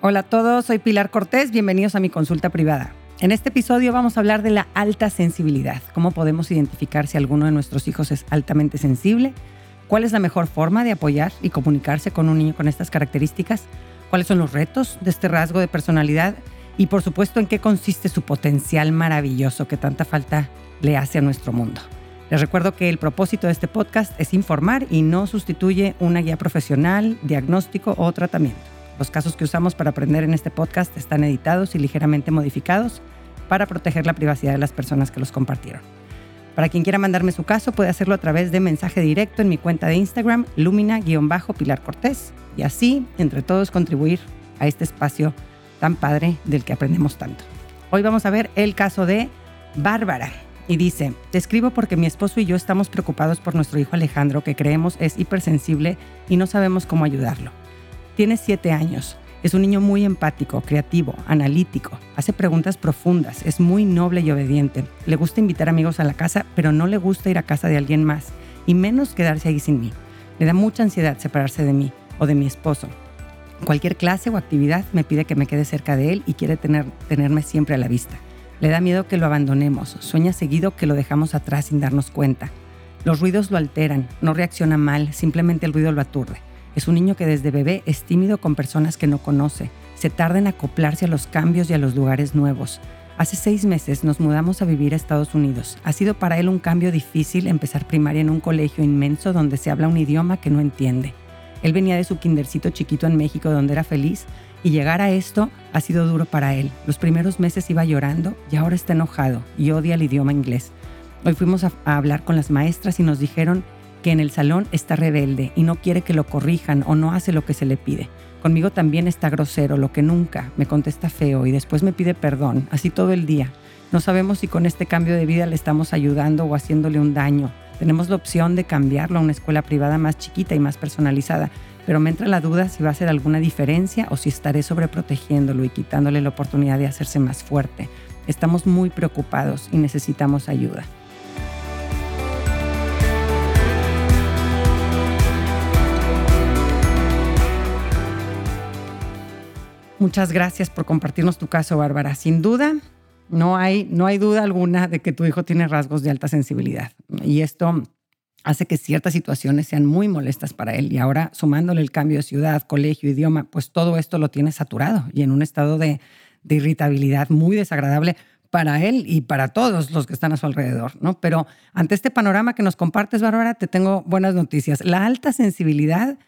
Hola a todos, soy Pilar Cortés, bienvenidos a mi consulta privada. En este episodio vamos a hablar de la alta sensibilidad, cómo podemos identificar si alguno de nuestros hijos es altamente sensible, cuál es la mejor forma de apoyar y comunicarse con un niño con estas características, cuáles son los retos de este rasgo de personalidad y por supuesto en qué consiste su potencial maravilloso que tanta falta le hace a nuestro mundo. Les recuerdo que el propósito de este podcast es informar y no sustituye una guía profesional, diagnóstico o tratamiento. Los casos que usamos para aprender en este podcast están editados y ligeramente modificados para proteger la privacidad de las personas que los compartieron. Para quien quiera mandarme su caso, puede hacerlo a través de mensaje directo en mi cuenta de Instagram, lumina-pilar Cortés, y así, entre todos, contribuir a este espacio tan padre del que aprendemos tanto. Hoy vamos a ver el caso de Bárbara. Y dice, te escribo porque mi esposo y yo estamos preocupados por nuestro hijo Alejandro, que creemos es hipersensible y no sabemos cómo ayudarlo. Tiene siete años. Es un niño muy empático, creativo, analítico, hace preguntas profundas, es muy noble y obediente. Le gusta invitar amigos a la casa, pero no le gusta ir a casa de alguien más, y menos quedarse ahí sin mí. Le da mucha ansiedad separarse de mí o de mi esposo. Cualquier clase o actividad me pide que me quede cerca de él y quiere tener, tenerme siempre a la vista. Le da miedo que lo abandonemos, sueña seguido que lo dejamos atrás sin darnos cuenta. Los ruidos lo alteran, no reacciona mal, simplemente el ruido lo aturde. Es un niño que desde bebé es tímido con personas que no conoce, se tarda en acoplarse a los cambios y a los lugares nuevos. Hace seis meses nos mudamos a vivir a Estados Unidos. Ha sido para él un cambio difícil empezar primaria en un colegio inmenso donde se habla un idioma que no entiende. Él venía de su kindercito chiquito en México donde era feliz y llegar a esto ha sido duro para él. Los primeros meses iba llorando y ahora está enojado y odia el idioma inglés. Hoy fuimos a, hablar con las maestras y nos dijeron que en el salón está rebelde y no quiere que lo corrijan o no hace lo que se le pide. Conmigo también está grosero, lo que nunca, me contesta feo y después me pide perdón, así todo el día. No sabemos si con este cambio de vida le estamos ayudando o haciéndole un daño. Tenemos la opción de cambiarlo a una escuela privada más chiquita y más personalizada, pero me entra la duda si va a hacer alguna diferencia o si estaré sobreprotegiéndolo y quitándole la oportunidad de hacerse más fuerte. Estamos muy preocupados y necesitamos ayuda. Muchas gracias por compartirnos tu caso, Bárbara. Sin duda, no hay, no hay duda alguna de que tu hijo tiene rasgos de alta sensibilidad. Y esto hace que ciertas situaciones sean muy molestas para él. Y ahora, sumándole el cambio de ciudad, colegio, idioma, pues todo esto lo tiene saturado y en un estado de, de irritabilidad muy desagradable para él y para todos los que están a su alrededor, ¿no? Pero ante este panorama que nos compartes, Bárbara, te tengo buenas noticias. La alta sensibilidad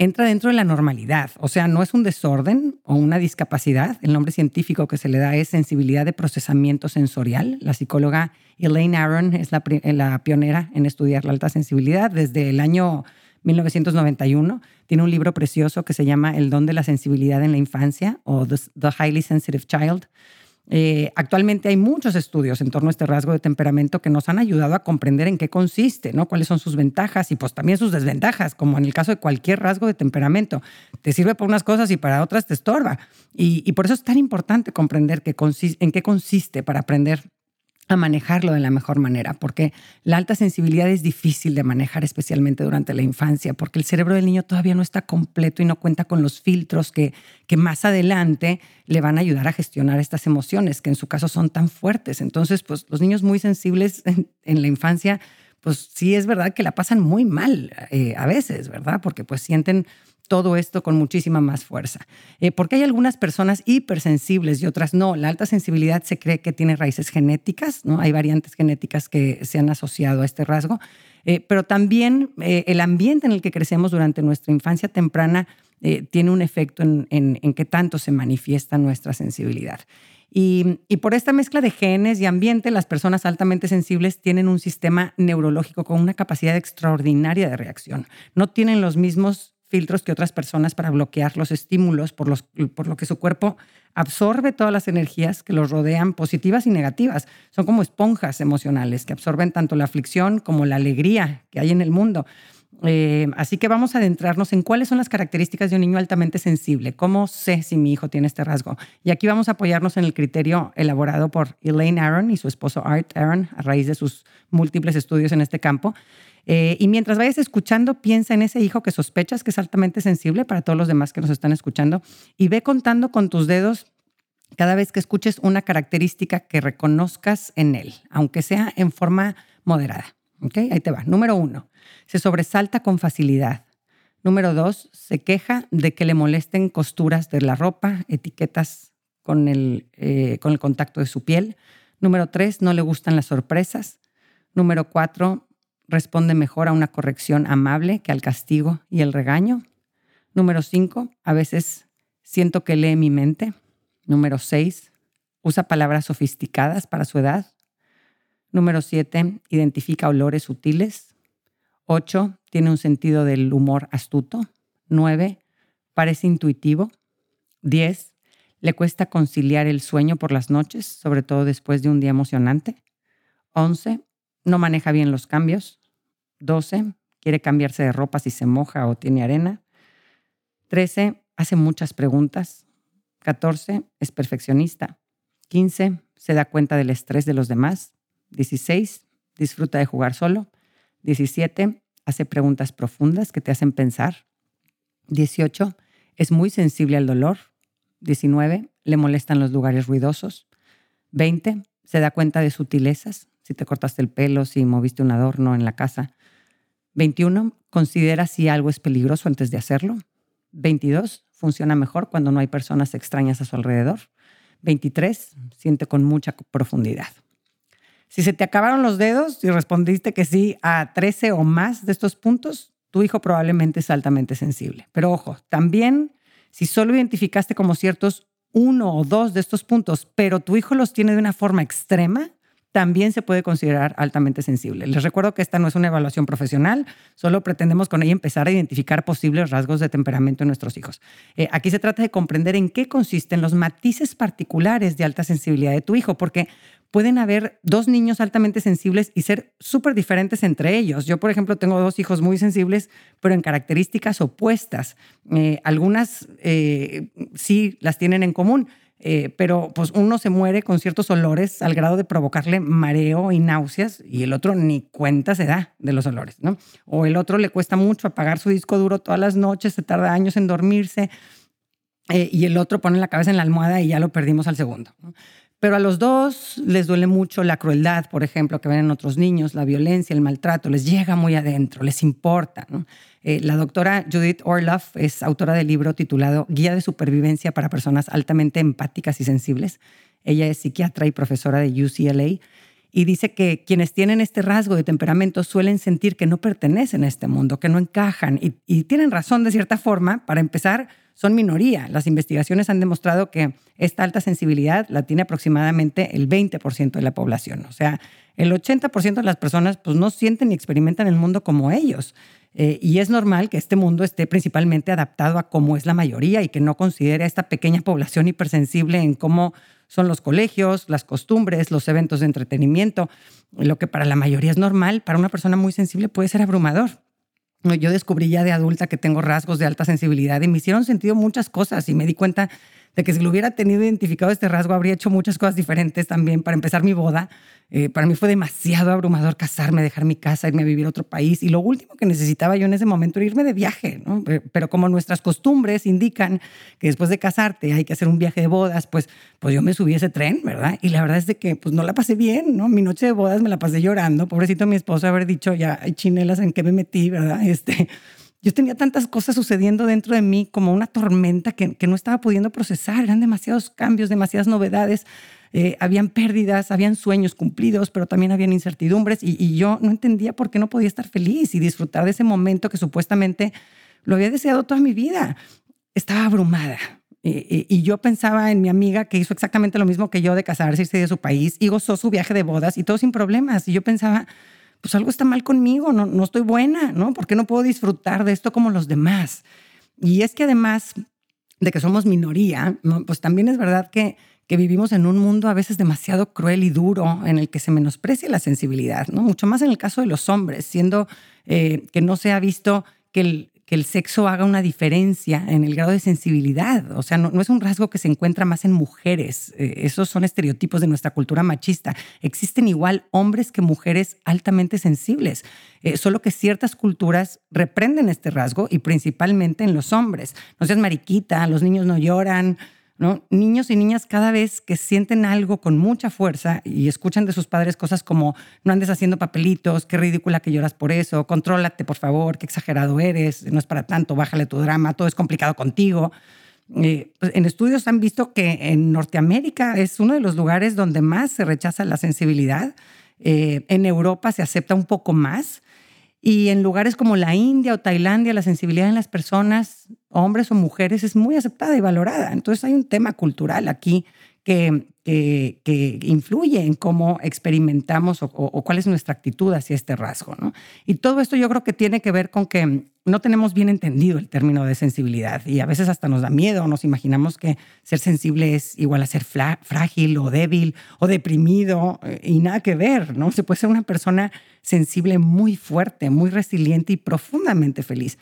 entra dentro de la normalidad, o sea, no es un desorden o una discapacidad. El nombre científico que se le da es sensibilidad de procesamiento sensorial. La psicóloga Elaine Aron es la, pionera en estudiar la alta sensibilidad desde el año 1991. Tiene un libro precioso que se llama El don de la sensibilidad en la infancia o The Highly Sensitive Child. Eh, actualmente hay muchos estudios en torno a este rasgo de temperamento que nos han ayudado a comprender en qué consiste, ¿no? cuáles son sus ventajas y pues también sus desventajas, como en el caso de cualquier rasgo de temperamento. Te sirve para unas cosas y para otras te estorba. Y, por eso es tan importante comprender en qué consiste para aprender a manejarlo de la mejor manera, porque la alta sensibilidad es difícil de manejar, especialmente durante la infancia, porque el cerebro del niño todavía no está completo y no cuenta con los filtros que, que más adelante le van a ayudar a gestionar estas emociones, que en su caso son tan fuertes. Entonces, pues los niños muy sensibles en, la infancia, pues sí es verdad que la pasan muy mal eh, a veces, ¿verdad? Porque pues sienten todo esto con muchísima más fuerza. Eh, porque hay algunas personas hipersensibles y otras no. La alta sensibilidad se cree que tiene raíces genéticas, ¿no? Hay variantes genéticas que se han asociado a este rasgo, eh, pero también eh, el ambiente en el que crecemos durante nuestra infancia temprana tiene un efecto en, en, qué tanto se manifiesta nuestra sensibilidad. Y, por esta mezcla de genes y ambiente, las personas altamente sensibles tienen un sistema neurológico con una capacidad extraordinaria de reacción. No tienen los mismos filtros que otras personas para bloquear los estímulos, por, los, por lo que su cuerpo absorbe todas las energías que los rodean, positivas y negativas. Son como esponjas emocionales que absorben tanto la aflicción como la alegría que hay en el mundo. Eh, así que vamos a adentrarnos en cuáles son las características de un niño altamente sensible. ¿Cómo sé si mi hijo tiene este rasgo? Y aquí vamos a apoyarnos en el criterio elaborado por Elaine Aaron y su esposo Art Aaron a raíz de sus múltiples estudios en este campo. Eh, y mientras vayas escuchando, piensa en ese hijo que sospechas que es altamente sensible para todos los demás que nos están escuchando y ve contando con tus dedos cada vez que escuches una característica que reconozcas en él, aunque sea en forma moderada. Ahí te va. Número uno, se sobresalta con facilidad. Número dos, se queja de que le molesten costuras de la ropa, etiquetas con el, eh, con el contacto de su piel. Número tres, no le gustan las sorpresas. Número cuatro, responde mejor a una corrección amable que al castigo y el regaño. Número cinco, a veces siento que lee mi mente. Número seis, usa palabras sofisticadas para su edad. Número siete, identifica olores sutiles. Ocho, tiene un sentido del humor astuto. Nueve, parece intuitivo. Diez, le cuesta conciliar el sueño por las noches, sobre todo después de un día emocionante. Once, no maneja bien los cambios. 12, quiere cambiarse de ropa si se moja o tiene arena. 13, hace muchas preguntas. 14, es perfeccionista. 15, se da cuenta del estrés de los demás. 16, disfruta de jugar solo. 17, hace preguntas profundas que te hacen pensar. 18, es muy sensible al dolor. 19, le molestan los lugares ruidosos. 20, se da cuenta de sutilezas, si te cortaste el pelo, si moviste un adorno en la casa. 21. Considera si algo es peligroso antes de hacerlo. 22. Funciona mejor cuando no hay personas extrañas a su alrededor. 23. Siente con mucha profundidad. Si se te acabaron los dedos y respondiste que sí a 13 o más de estos puntos, tu hijo probablemente es altamente sensible. Pero ojo, también si solo identificaste como ciertos uno o dos de estos puntos, pero tu hijo los tiene de una forma extrema, también se puede considerar altamente sensible. Les recuerdo que esta no es una evaluación profesional, solo pretendemos con ella empezar a identificar posibles rasgos de temperamento en nuestros hijos. Eh, aquí se trata de comprender en qué consisten los matices particulares de alta sensibilidad de tu hijo, porque pueden haber dos niños altamente sensibles y ser súper diferentes entre ellos. Yo, por ejemplo, tengo dos hijos muy sensibles, pero en características opuestas. Eh, algunas eh, sí las tienen en común eh, pero pues uno se muere con ciertos olores al grado de provocarle mareo y náuseas y el otro ni cuenta se da de los olores, ¿no? O el otro le cuesta mucho apagar su disco duro todas las noches, se tarda años en dormirse eh, y el otro pone la cabeza en la almohada y ya lo perdimos al segundo. Pero a los dos les duele mucho la crueldad, por ejemplo, que ven en otros niños, la violencia, el maltrato, les llega muy adentro, les importa. ¿no? Eh, la doctora Judith Orloff es autora del libro titulado Guía de Supervivencia para Personas Altamente Empáticas y Sensibles. Ella es psiquiatra y profesora de UCLA y dice que quienes tienen este rasgo de temperamento suelen sentir que no pertenecen a este mundo, que no encajan y, y tienen razón de cierta forma. Para empezar, son minoría. Las investigaciones han demostrado que esta alta sensibilidad la tiene aproximadamente el 20% de la población. O sea, el 80% de las personas pues, no sienten ni experimentan el mundo como ellos. Eh, y es normal que este mundo esté principalmente adaptado a cómo es la mayoría y que no considere a esta pequeña población hipersensible en cómo son los colegios, las costumbres, los eventos de entretenimiento. Lo que para la mayoría es normal, para una persona muy sensible puede ser abrumador. Yo descubrí ya de adulta que tengo rasgos de alta sensibilidad y me hicieron sentido muchas cosas y me di cuenta de que si lo hubiera tenido identificado este rasgo, habría hecho muchas cosas diferentes también. Para empezar mi boda, eh, para mí fue demasiado abrumador casarme, dejar mi casa, irme a vivir a otro país. Y lo último que necesitaba yo en ese momento era irme de viaje. ¿no? Pero como nuestras costumbres indican que después de casarte hay que hacer un viaje de bodas, pues, pues yo me subí a ese tren, ¿verdad? Y la verdad es de que pues no la pasé bien, ¿no? Mi noche de bodas me la pasé llorando. Pobrecito mi esposo haber dicho, ya hay chinelas en que me metí, ¿verdad? Este, yo tenía tantas cosas sucediendo dentro de mí como una tormenta que, no estaba pudiendo procesar. Eran demasiados cambios, demasiadas novedades. Eh, habían pérdidas, habían sueños cumplidos, pero también habían incertidumbres y, y, yo no entendía por qué no podía estar feliz y disfrutar de ese momento que supuestamente lo había deseado toda mi vida. Estaba abrumada. Y, y, yo pensaba en mi amiga que hizo exactamente lo mismo que yo de casarse, irse de su país y gozó su viaje de bodas y todo sin problemas. Y yo pensaba, pues algo está mal conmigo, no, no estoy buena, ¿no? ¿Por qué no puedo disfrutar de esto como los demás? Y es que además de que somos minoría, pues también es verdad que, que vivimos en un mundo a veces demasiado cruel y duro en el que se menosprecia la sensibilidad, ¿no? Mucho más en el caso de los hombres, siendo eh, que no se ha visto que el, que el sexo haga una diferencia en el grado de sensibilidad. O sea, no, es un rasgo que se encuentra más en mujeres. Eh, esos son estereotipos de nuestra cultura machista. Existen igual hombres que mujeres altamente sensibles, eh, solo que ciertas culturas reprenden este rasgo y principalmente en los hombres. No seas mariquita, los niños no lloran. Niños y niñas cada vez que sienten algo con mucha fuerza y escuchan de sus padres cosas como no andes haciendo papelitos, qué ridícula que lloras por eso, contrólate por favor, qué exagerado eres, no es para tanto, bájale tu drama, todo es complicado contigo. Eh, pues, en estudios han visto que en Norteamérica es uno de los lugares donde más se rechaza la sensibilidad. Eh, en Europa se acepta un poco más. Y en lugares como la India o Tailandia, la sensibilidad en las personas, hombres o mujeres, es muy aceptada y valorada. Entonces hay un tema cultural aquí que, que, influye en cómo experimentamos o, cuál es nuestra actitud hacia este rasgo. ¿no? Y todo esto yo creo que tiene que ver con que no tenemos bien entendido el término de sensibilidad y a veces hasta nos da miedo, nos imaginamos que ser sensible es igual a ser frágil o débil o deprimido eh, y nada que ver, ¿no? Se puede ser una persona sensible muy fuerte, muy resiliente y profundamente feliz.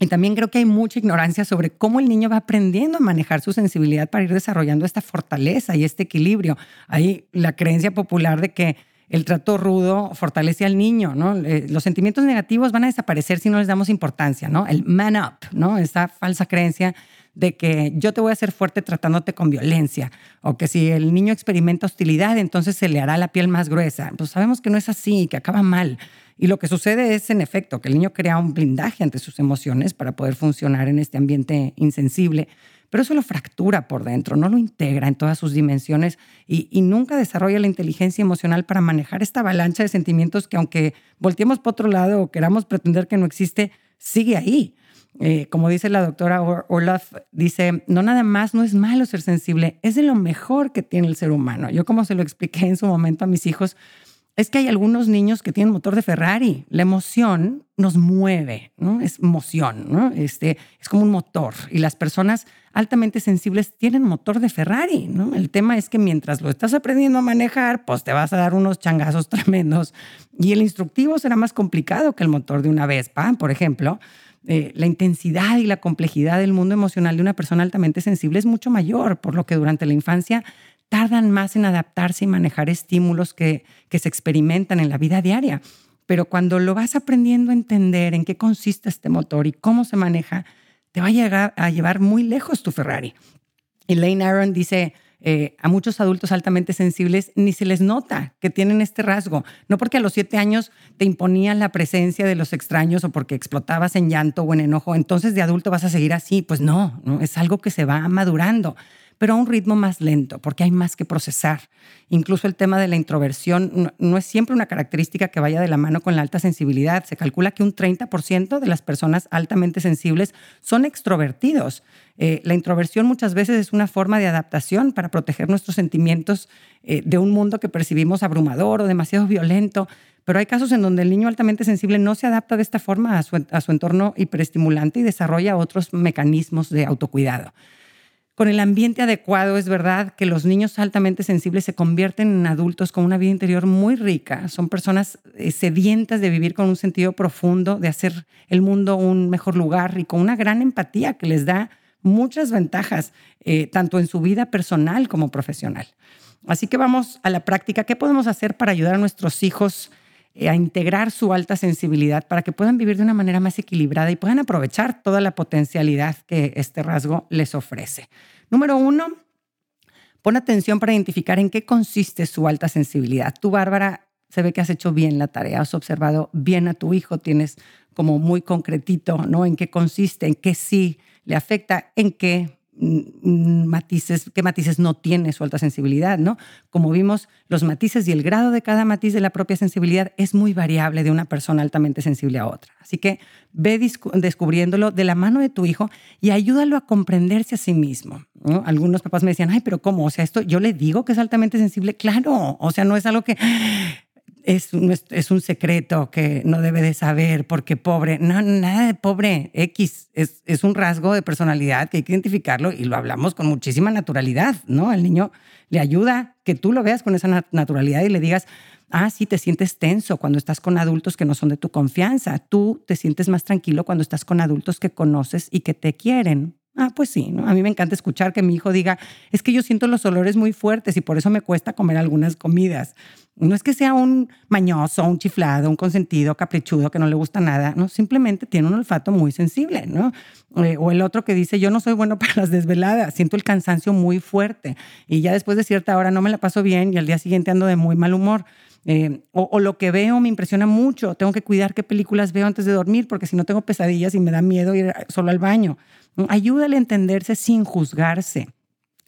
Y también creo que hay mucha ignorancia sobre cómo el niño va aprendiendo a manejar su sensibilidad para ir desarrollando esta fortaleza y este equilibrio. Hay la creencia popular de que el trato rudo fortalece al niño, ¿no? Los sentimientos negativos van a desaparecer si no les damos importancia, ¿no? El man up, ¿no? Esa falsa creencia de que yo te voy a hacer fuerte tratándote con violencia o que si el niño experimenta hostilidad, entonces se le hará la piel más gruesa. Pues sabemos que no es así, que acaba mal. Y lo que sucede es, en efecto, que el niño crea un blindaje ante sus emociones para poder funcionar en este ambiente insensible, pero eso lo fractura por dentro, no lo integra en todas sus dimensiones y, nunca desarrolla la inteligencia emocional para manejar esta avalancha de sentimientos que aunque volteemos por otro lado o queramos pretender que no existe, sigue ahí. Eh, como dice la doctora Orloff, dice, no nada más, no es malo ser sensible, es de lo mejor que tiene el ser humano. Yo como se lo expliqué en su momento a mis hijos, es que hay algunos niños que tienen motor de Ferrari. La emoción nos mueve, ¿no? Es emoción, ¿no? Este, es como un motor. Y las personas altamente sensibles tienen motor de Ferrari, ¿no? El tema es que mientras lo estás aprendiendo a manejar, pues te vas a dar unos changazos tremendos. Y el instructivo será más complicado que el motor de una Vespa, por ejemplo. Eh, la intensidad y la complejidad del mundo emocional de una persona altamente sensible es mucho mayor, por lo que durante la infancia tardan más en adaptarse y manejar estímulos que, que se experimentan en la vida diaria. Pero cuando lo vas aprendiendo a entender en qué consiste este motor y cómo se maneja, te va a, llegar, a llevar muy lejos tu Ferrari. Elaine Aron dice, eh, a muchos adultos altamente sensibles ni se les nota que tienen este rasgo. No porque a los siete años te imponían la presencia de los extraños o porque explotabas en llanto o en enojo, entonces de adulto vas a seguir así. Pues no, no es algo que se va madurando pero a un ritmo más lento, porque hay más que procesar. Incluso el tema de la introversión no, es siempre una característica que vaya de la mano con la alta sensibilidad. Se calcula que un 30% de las personas altamente sensibles son extrovertidos. Eh, la introversión muchas veces es una forma de adaptación para proteger nuestros sentimientos eh, de un mundo que percibimos abrumador o demasiado violento. Pero hay casos en donde el niño altamente sensible no se adapta de esta forma a su, a su entorno hiperestimulante y desarrolla otros mecanismos de autocuidado con el ambiente adecuado, es verdad que los niños altamente sensibles se convierten en adultos con una vida interior muy rica. Son personas eh, sedientas de vivir con un sentido profundo, de hacer el mundo un mejor lugar y con una gran empatía que les da muchas ventajas, eh, tanto en su vida personal como profesional. Así que vamos a la práctica. ¿Qué podemos hacer para ayudar a nuestros hijos a integrar su alta sensibilidad para que puedan vivir de una manera más equilibrada y puedan aprovechar toda la potencialidad que este rasgo les ofrece. Número uno, pon atención para identificar en qué consiste su alta sensibilidad. Tú, Bárbara, se ve que has hecho bien la tarea, has observado bien a tu hijo, tienes como muy concretito, ¿no? En qué consiste, en qué sí le afecta, en qué matices, qué matices no tiene su alta sensibilidad, ¿no? Como vimos, los matices y el grado de cada matiz de la propia sensibilidad es muy variable de una persona altamente sensible a otra. Así que ve descubriéndolo de la mano de tu hijo y ayúdalo a comprenderse a sí mismo. Algunos papás me decían, ay, pero ¿cómo? O sea, esto yo le digo que es altamente sensible. Claro, o sea, no es algo que es un, es un secreto que no debe de saber porque pobre. No, nada de pobre. X es, es un rasgo de personalidad que hay que identificarlo y lo hablamos con muchísima naturalidad, ¿no? El niño le ayuda que tú lo veas con esa naturalidad y le digas, ah, sí, te sientes tenso cuando estás con adultos que no son de tu confianza. Tú te sientes más tranquilo cuando estás con adultos que conoces y que te quieren. Ah, pues sí. A mí me encanta escuchar que mi hijo diga, es que yo siento los olores muy fuertes y por eso me cuesta comer algunas comidas. No es que sea un mañoso, un chiflado, un consentido, caprichudo, que no le gusta nada, no, simplemente tiene un olfato muy sensible, ¿no? Eh, o el otro que dice, yo no soy bueno para las desveladas, siento el cansancio muy fuerte y ya después de cierta hora no me la paso bien y al día siguiente ando de muy mal humor. Eh, o, o, lo que veo me impresiona mucho, tengo que cuidar qué películas veo antes de dormir porque si no tengo pesadillas y me da miedo ir solo al baño. Ayúdale a entenderse sin juzgarse,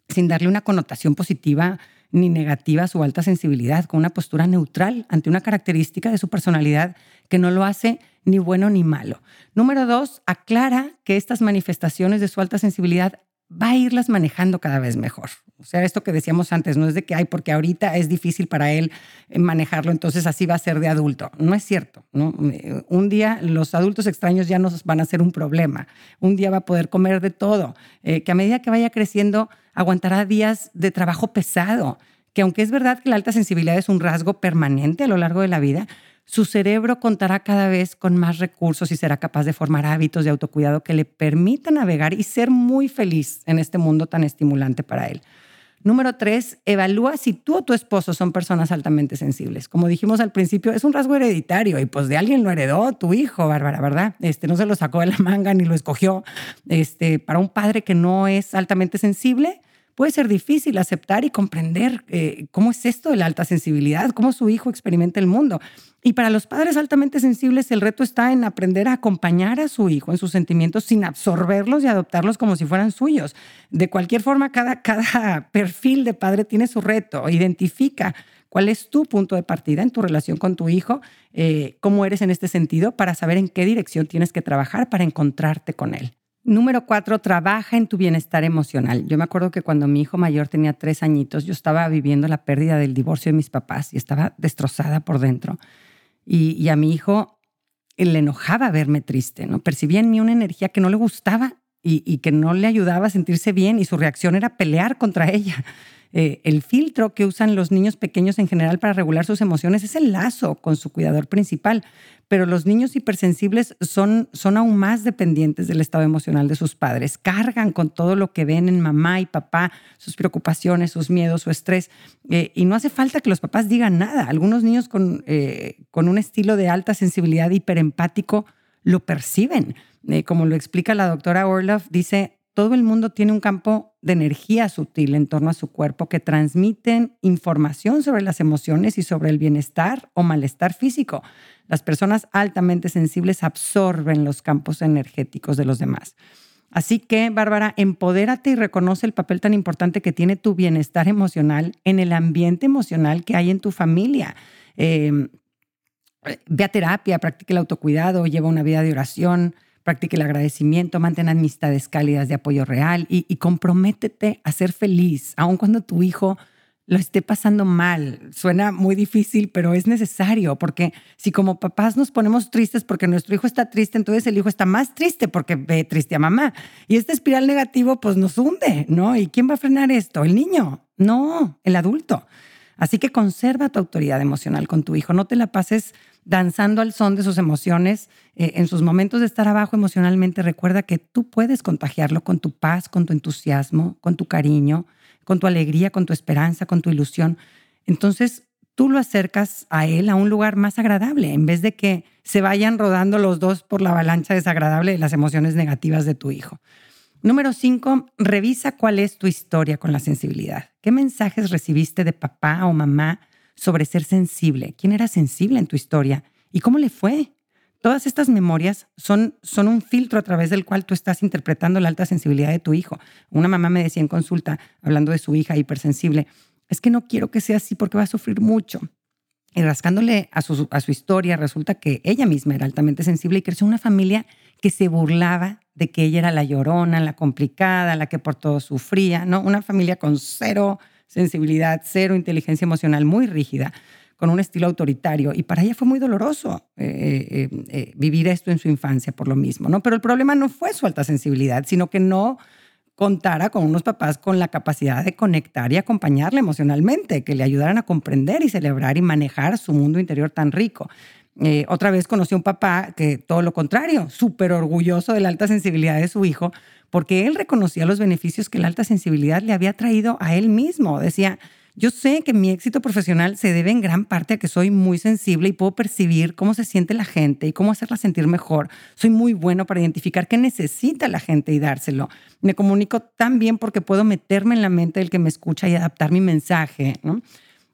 sin darle una connotación positiva ni negativa su alta sensibilidad, con una postura neutral ante una característica de su personalidad que no lo hace ni bueno ni malo. Número dos, aclara que estas manifestaciones de su alta sensibilidad va a irlas manejando cada vez mejor. O sea, esto que decíamos antes, no es de que hay, porque ahorita es difícil para él eh, manejarlo, entonces así va a ser de adulto. No es cierto. un día los adultos extraños ya nos van a ser un problema. Un día va a poder comer de todo. Eh, que a medida que vaya creciendo, aguantará días de trabajo pesado. Que aunque es verdad que la alta sensibilidad es un rasgo permanente a lo largo de la vida, su cerebro contará cada vez con más recursos y será capaz de formar hábitos de autocuidado que le permitan navegar y ser muy feliz en este mundo tan estimulante para él. Número tres, evalúa si tú o tu esposo son personas altamente sensibles. Como dijimos al principio, es un rasgo hereditario y pues de alguien lo heredó tu hijo, Bárbara, ¿verdad? Este, no se lo sacó de la manga ni lo escogió. Este, para un padre que no es altamente sensible, puede ser difícil aceptar y comprender eh, cómo es esto de la alta sensibilidad, cómo su hijo experimenta el mundo. Y para los padres altamente sensibles, el reto está en aprender a acompañar a su hijo en sus sentimientos sin absorberlos y adoptarlos como si fueran suyos. De cualquier forma, cada, cada perfil de padre tiene su reto. Identifica cuál es tu punto de partida en tu relación con tu hijo, eh, cómo eres en este sentido, para saber en qué dirección tienes que trabajar para encontrarte con él. Número cuatro, trabaja en tu bienestar emocional. Yo me acuerdo que cuando mi hijo mayor tenía tres añitos, yo estaba viviendo la pérdida del divorcio de mis papás y estaba destrozada por dentro. Y, a mi hijo le enojaba verme triste, ¿no? Percibía en mí una energía que no le gustaba y, y que no le ayudaba a sentirse bien y su reacción era pelear contra ella. Eh, el filtro que usan los niños pequeños en general para regular sus emociones es el lazo con su cuidador principal, pero los niños hipersensibles son, son aún más dependientes del estado emocional de sus padres, cargan con todo lo que ven en mamá y papá, sus preocupaciones, sus miedos, su estrés, eh, y no hace falta que los papás digan nada. Algunos niños con, eh, con un estilo de alta sensibilidad hiperempático lo perciben. como lo explica la doctora Orloff, dice, todo el mundo tiene un campo de energía sutil en torno a su cuerpo que transmiten información sobre las emociones y sobre el bienestar o malestar físico. Las personas altamente sensibles absorben los campos energéticos de los demás. Así que, Bárbara, empodérate y reconoce el papel tan importante que tiene tu bienestar emocional en el ambiente emocional que hay en tu familia. Em, ve a terapia, practique el autocuidado, lleva una vida de oración, practique el agradecimiento, mantén amistades cálidas de apoyo real y, comprométete a ser feliz, aun cuando tu hijo lo esté pasando mal. Suena muy difícil, pero es necesario, porque si como papás nos ponemos tristes porque nuestro hijo está triste, entonces el hijo está más triste porque ve triste a mamá. Y este espiral negativo pues nos hunde, ¿no? ¿Y quién va a frenar esto? ¿El niño? No, el adulto. Así que conserva tu autoridad emocional con tu hijo, no te la pases danzando al son de sus emociones. Eh, en sus momentos de estar abajo emocionalmente, recuerda que tú puedes contagiarlo con tu paz, con tu entusiasmo, con tu cariño, con tu alegría, con tu esperanza, con tu ilusión. Entonces, tú lo acercas a él a un lugar más agradable, en vez de que se vayan rodando los dos por la avalancha desagradable de las emociones negativas de tu hijo. Número cinco, revisa cuál es tu historia con la sensibilidad. ¿Qué mensajes recibiste de papá o mamá sobre ser sensible. ¿Quién era sensible en tu historia? ¿Y cómo le fue? Todas estas memorias son, son un filtro a través del cual tú estás interpretando la alta sensibilidad de tu hijo. Una mamá me decía en consulta, hablando de su hija hipersensible, es que no quiero que sea así porque va a sufrir mucho. Y rascándole a su, a su historia, resulta que ella misma era altamente sensible y creció en una familia que se burlaba de que ella era la llorona, la complicada, la que por todo sufría, ¿no? Una familia con cero sensibilidad, cero inteligencia emocional, muy rígida, con un estilo autoritario. Y para ella fue muy doloroso eh, eh, eh, vivir esto en su infancia por lo mismo, ¿no? Pero el problema no fue su alta sensibilidad, sino que no contara con unos papás con la capacidad de conectar y acompañarle emocionalmente, que le ayudaran a comprender y celebrar y manejar su mundo interior tan rico. otra vez conocí a un papá que todo lo contrario, súper orgulloso de la alta sensibilidad de su hijo, porque él reconocía los beneficios que la alta sensibilidad le había traído a él mismo. Decía, yo sé que mi éxito profesional se debe en gran parte a que soy muy sensible y puedo percibir cómo se siente la gente y cómo hacerla sentir mejor. Soy muy bueno para identificar qué necesita la gente y dárselo. Me comunico tan bien porque puedo meterme en la mente del que me escucha y adaptar mi mensaje.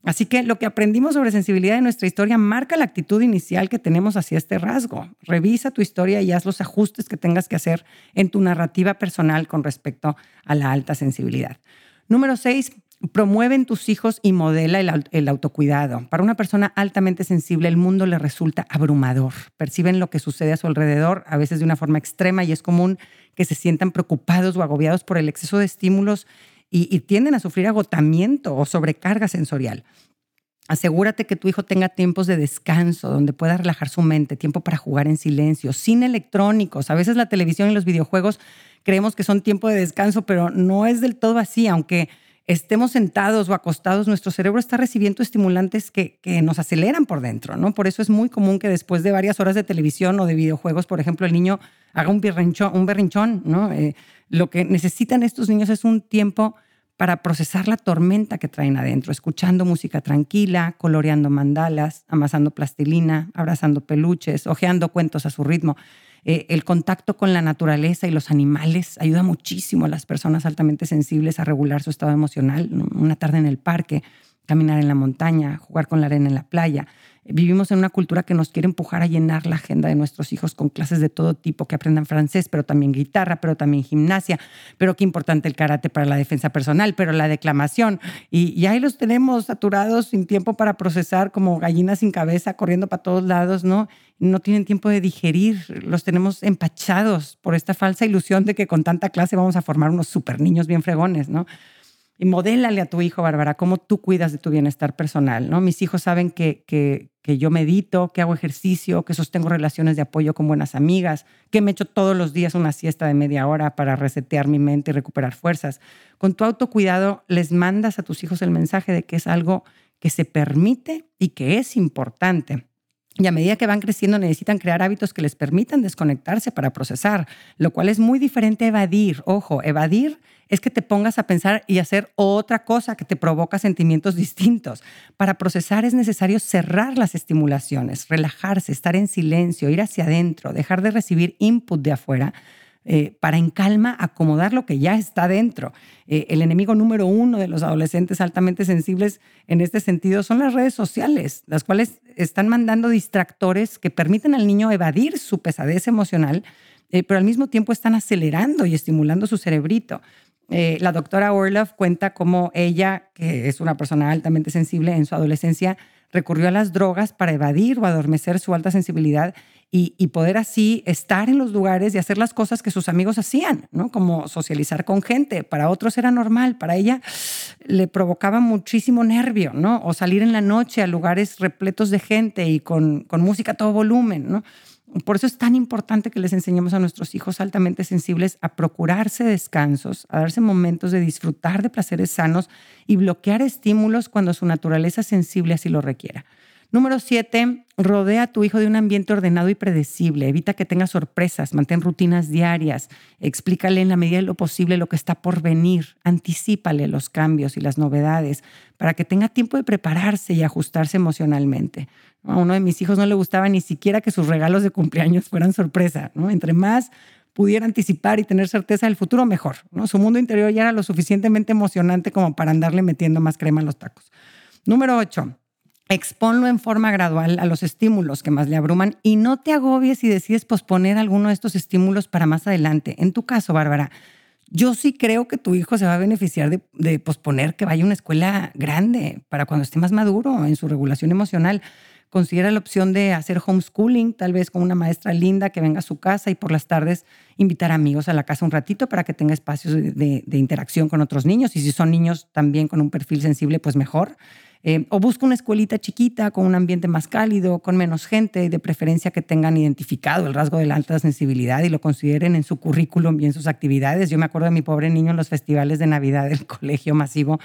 Así que lo que aprendimos sobre sensibilidad de nuestra historia marca la actitud inicial que tenemos hacia este rasgo. Revisa tu historia y haz los ajustes que tengas que hacer en tu narrativa personal con respecto a la alta sensibilidad. Número seis, promueve en tus hijos y modela el, autocuidado. Para una persona altamente sensible, el mundo le resulta abrumador. Perciben lo que sucede a su alrededor, a veces de una forma extrema, y es común que se sientan preocupados o agobiados por el exceso de estímulos y, tienden a sufrir agotamiento o sobrecarga sensorial. Asegúrate que tu hijo tenga tiempos de descanso, donde pueda relajar su mente, tiempo para jugar en silencio, sin electrónicos. A veces la televisión y los videojuegos creemos que son tiempo de descanso, pero no es del todo así, aunque estemos sentados o acostados, nuestro cerebro está recibiendo estimulantes que, nos aceleran por dentro, ¿no? Por eso es muy común que después de varias horas de televisión o de videojuegos, por ejemplo, el niño haga un berrinchón, un ¿no? Eh, lo que necesitan estos niños es un tiempo para procesar la tormenta que traen adentro, escuchando música tranquila, coloreando mandalas, amasando plastilina, abrazando peluches, hojeando cuentos a su ritmo. Eh, el contacto con la naturaleza y los animales ayuda muchísimo a las personas altamente sensibles a regular su estado emocional. Una tarde en el parque, caminar en la montaña, jugar con la arena en la playa. Vivimos en una cultura que nos quiere empujar a llenar la agenda de nuestros hijos con clases de todo tipo, que aprendan francés, pero también guitarra, pero también gimnasia, pero qué importante el karate para la defensa personal, pero la declamación. Y, y ahí los tenemos saturados sin tiempo para procesar como gallinas sin cabeza, corriendo para todos lados, ¿no? No tienen tiempo de digerir, los tenemos empachados por esta falsa ilusión de que con tanta clase vamos a formar unos super niños bien fregones, ¿no? Y modélale a tu hijo, Bárbara, cómo tú cuidas de tu bienestar personal, ¿no? Mis hijos saben que, que, que, yo medito, que hago ejercicio, que sostengo relaciones de apoyo con buenas amigas, que me echo todos los días una siesta de media hora para resetear mi mente y recuperar fuerzas. Con tu autocuidado les mandas a tus hijos el mensaje de que es algo que se permite y que es importante. Y a medida que van creciendo necesitan crear hábitos que les permitan desconectarse para procesar, lo cual es muy diferente a evadir. Ojo, evadir es que te pongas a pensar y hacer otra cosa que te provoca sentimientos distintos. Para procesar es necesario cerrar las estimulaciones, relajarse, estar en silencio, ir hacia adentro, dejar de recibir input de afuera eh, para en calma acomodar lo que ya está dentro. Eh, el enemigo número uno de los adolescentes altamente sensibles en este sentido son las redes sociales, las cuales están mandando distractores que permiten al niño evadir su pesadez emocional, eh, pero al mismo tiempo están acelerando y estimulando su cerebrito. la doctora Orloff cuenta cómo ella, que es una persona altamente sensible en su adolescencia, recurrió a las drogas para evadir o adormecer su alta sensibilidad y, poder así estar en los lugares y hacer las cosas que sus amigos hacían, ¿no? Como socializar con gente. Para otros era normal, para ella le provocaba muchísimo nervio, ¿no? O salir en la noche a lugares repletos de gente y con, música a todo volumen, ¿no? Por eso es tan importante que les enseñemos a nuestros hijos altamente sensibles a procurarse descansos, a darse momentos de disfrutar de placeres sanos y bloquear estímulos cuando su naturaleza sensible así lo requiera. Número siete, rodea a tu hijo de un ambiente ordenado y predecible. Evita que tenga sorpresas, mantén rutinas diarias, explícale en la medida de lo posible lo que está por venir, anticípale los cambios y las novedades para que tenga tiempo de prepararse y ajustarse emocionalmente. A uno de mis hijos no le gustaba ni siquiera que sus regalos de cumpleaños fueran sorpresa. ¿no? Entre más pudiera anticipar y tener certeza del futuro, mejor. ¿no? Su mundo interior ya era lo suficientemente emocionante como para andarle metiendo más crema a los tacos. Número ocho, Exponlo en forma gradual a los estímulos que más le abruman y no te agobies si decides posponer alguno de estos estímulos para más adelante. En tu caso, Bárbara, yo sí creo que tu hijo se va a beneficiar de, posponer que vaya a una escuela grande para cuando esté más maduro en su regulación emocional. Considera la opción de hacer homeschooling, tal vez con una maestra linda que venga a su casa y por las tardes invitar amigos a la casa un ratito para que tenga espacios de, de interacción con otros niños. Y si son niños también con un perfil sensible, pues mejor. Eh, o busca una escuelita chiquita con un ambiente más cálido, con menos gente de preferencia que tengan identificado el rasgo de la alta sensibilidad y lo consideren en su currículum y en sus actividades. Yo me acuerdo de mi pobre niño en los festivales de Navidad del colegio masivo.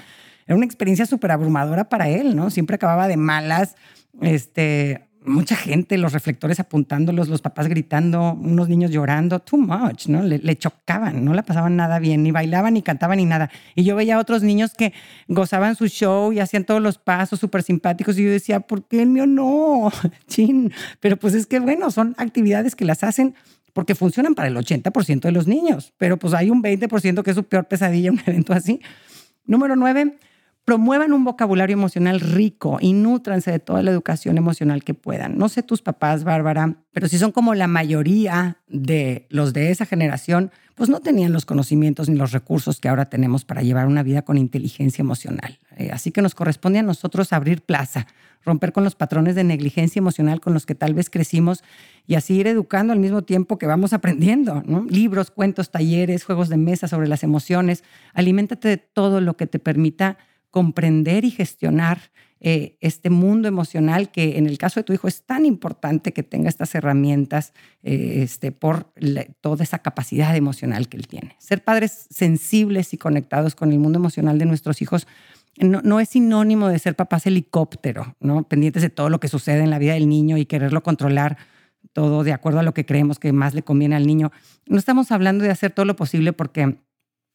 Era una experiencia súper abrumadora para él, ¿no? Siempre acababa de malas. Este, mucha gente, los reflectores apuntándolos, los papás gritando, unos niños llorando, too much, ¿no? Le, chocaban, no la pasaban nada bien, ni bailaban, ni cantaban, ni nada. Y yo veía a otros niños que gozaban su show y hacían todos los pasos súper simpáticos y yo decía, ¿por qué el mío no? Chin. Pero pues es que, bueno, son actividades que las hacen porque funcionan para el 80% de los niños, pero pues hay un 20% que es su peor pesadilla, un evento así. Número nueve, promuevan un vocabulario emocional rico y nútranse de toda la educación emocional que puedan. No sé tus papás, Bárbara, pero si son como la mayoría de los de esa generación, pues no tenían los conocimientos ni los recursos que ahora tenemos para llevar una vida con inteligencia emocional. Eh, así que nos corresponde a nosotros abrir plaza, romper con los patrones de negligencia emocional con los que tal vez crecimos y así ir educando al mismo tiempo que vamos aprendiendo. Libros, cuentos, talleres, juegos de mesa sobre las emociones. Aliméntate de todo lo que te permita comprender y gestionar eh, este mundo emocional que en el caso de tu hijo es tan importante que tenga estas herramientas eh, este, por toda esa capacidad emocional que él tiene. Ser padres sensibles y conectados con el mundo emocional de nuestros hijos no, no, es sinónimo de ser papás helicóptero, ¿no? pendientes de todo lo que sucede en la vida del niño y quererlo controlar todo de acuerdo a lo que creemos que más le conviene al niño. No estamos hablando de hacer todo lo posible porque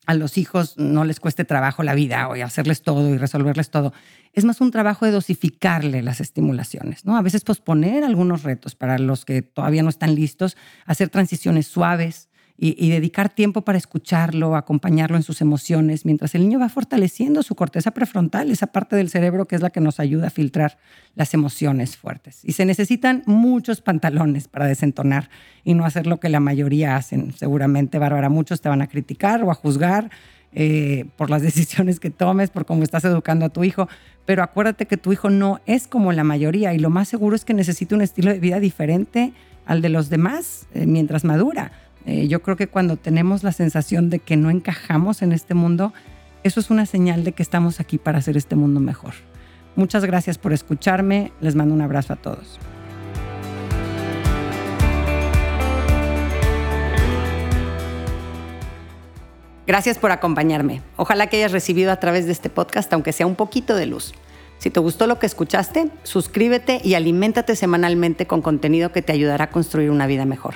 a los hijos no les cueste trabajo la vida o hacerles todo y resolverles todo. Es más un trabajo de dosificarle las estimulaciones, ¿no? A veces posponer algunos retos para los que todavía no están listos, hacer transiciones suaves, y, dedicar tiempo para escucharlo, acompañarlo en sus emociones, mientras el niño va fortaleciendo su corteza prefrontal, esa parte del cerebro que es la que nos ayuda a filtrar las emociones fuertes. Y se necesitan muchos pantalones para desentonar y no hacer lo que la mayoría hacen. Seguramente, Bárbara, muchos te van a criticar o a juzgar. Eh, por las decisiones que tomes, por cómo estás educando a tu hijo, pero acuérdate que tu hijo no es como la mayoría y lo más seguro es que necesite un estilo de vida diferente al de los demás eh, mientras madura. Eh, yo creo que cuando tenemos la sensación de que no encajamos en este mundo, eso es una señal de que estamos aquí para hacer este mundo mejor. Muchas gracias por escucharme. Les mando un abrazo a todos. Gracias por acompañarme. Ojalá que hayas recibido a través de este podcast, aunque sea un poquito de luz. Si te gustó lo que escuchaste, suscríbete y aliméntate semanalmente con contenido que te ayudará a construir una vida mejor.